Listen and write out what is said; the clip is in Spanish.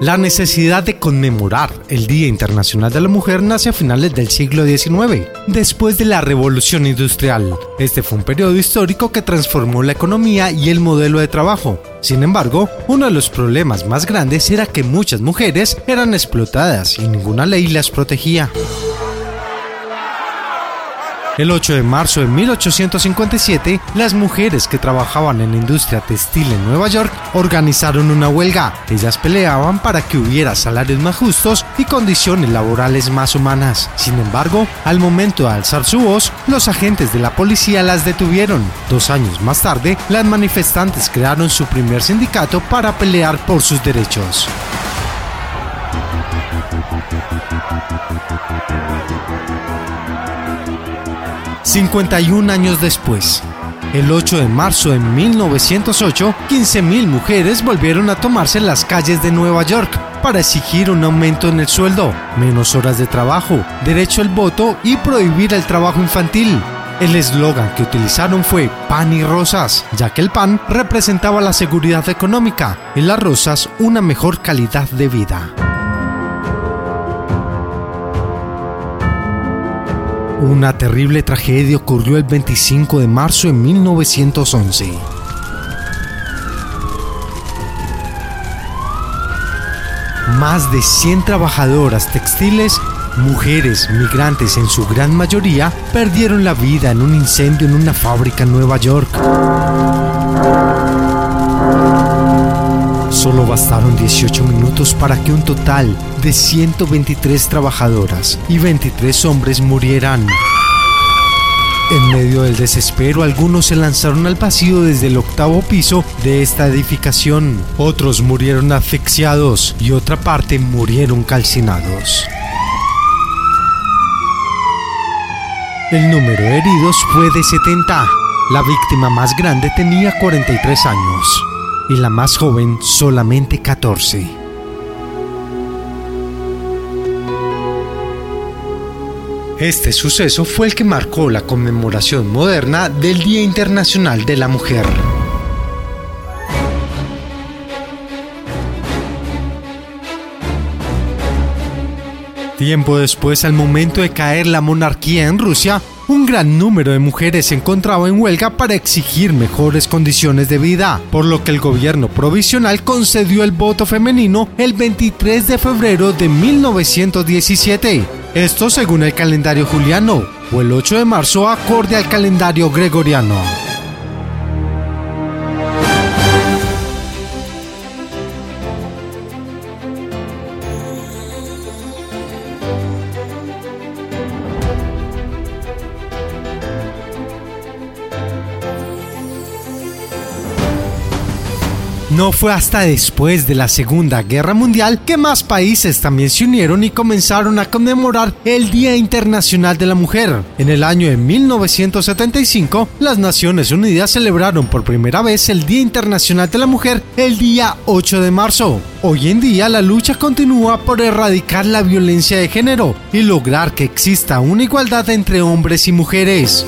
La necesidad de conmemorar el Día Internacional de la Mujer nace a finales del siglo XIX, después de la Revolución Industrial. Este fue un periodo histórico que transformó la economía y el modelo de trabajo. Sin embargo, uno de los problemas más grandes era que muchas mujeres eran explotadas y ninguna ley las protegía. El 8 de marzo de 1857, las mujeres que trabajaban en la industria textil en Nueva York organizaron una huelga. Ellas peleaban para que hubiera salarios más justos y condiciones laborales más humanas. Sin embargo, al momento de alzar su voz, los agentes de la policía las detuvieron. Dos años más tarde, las manifestantes crearon su primer sindicato para pelear por sus derechos. 51 años después, el 8 de marzo de 1908, 15.000 mujeres volvieron a tomarse las calles de Nueva York para exigir un aumento en el sueldo, menos horas de trabajo, derecho al voto y prohibir el trabajo infantil. El eslogan que utilizaron fue pan y rosas, ya que el pan representaba la seguridad económica y las rosas una mejor calidad de vida. Una terrible tragedia ocurrió el 25 de marzo de 1911. Más de 100 trabajadoras textiles, mujeres migrantes en su gran mayoría, perdieron la vida en un incendio en una fábrica en Nueva York. Bastaron 18 minutos para que un total de 123 trabajadoras y 23 hombres murieran. En medio del desespero, algunos se lanzaron al vacío desde el octavo piso de esta edificación. Otros murieron asfixiados y otra parte murieron calcinados. El número de heridos fue de 70. La víctima más grande tenía 43 años y la más joven solamente 14. Este suceso fue el que marcó la conmemoración moderna del Día Internacional de la Mujer. Tiempo después, al momento de caer la monarquía en Rusia, un gran número de mujeres se encontraba en huelga para exigir mejores condiciones de vida, por lo que el gobierno provisional concedió el voto femenino el 23 de febrero de 1917. Esto según el calendario juliano, o el 8 de marzo acorde al calendario gregoriano. No fue hasta después de la Segunda Guerra Mundial que más países también se unieron y comenzaron a conmemorar el Día Internacional de la Mujer. En el año de 1975, las Naciones Unidas celebraron por primera vez el Día Internacional de la Mujer el día 8 de marzo. Hoy en día la lucha continúa por erradicar la violencia de género y lograr que exista una igualdad entre hombres y mujeres.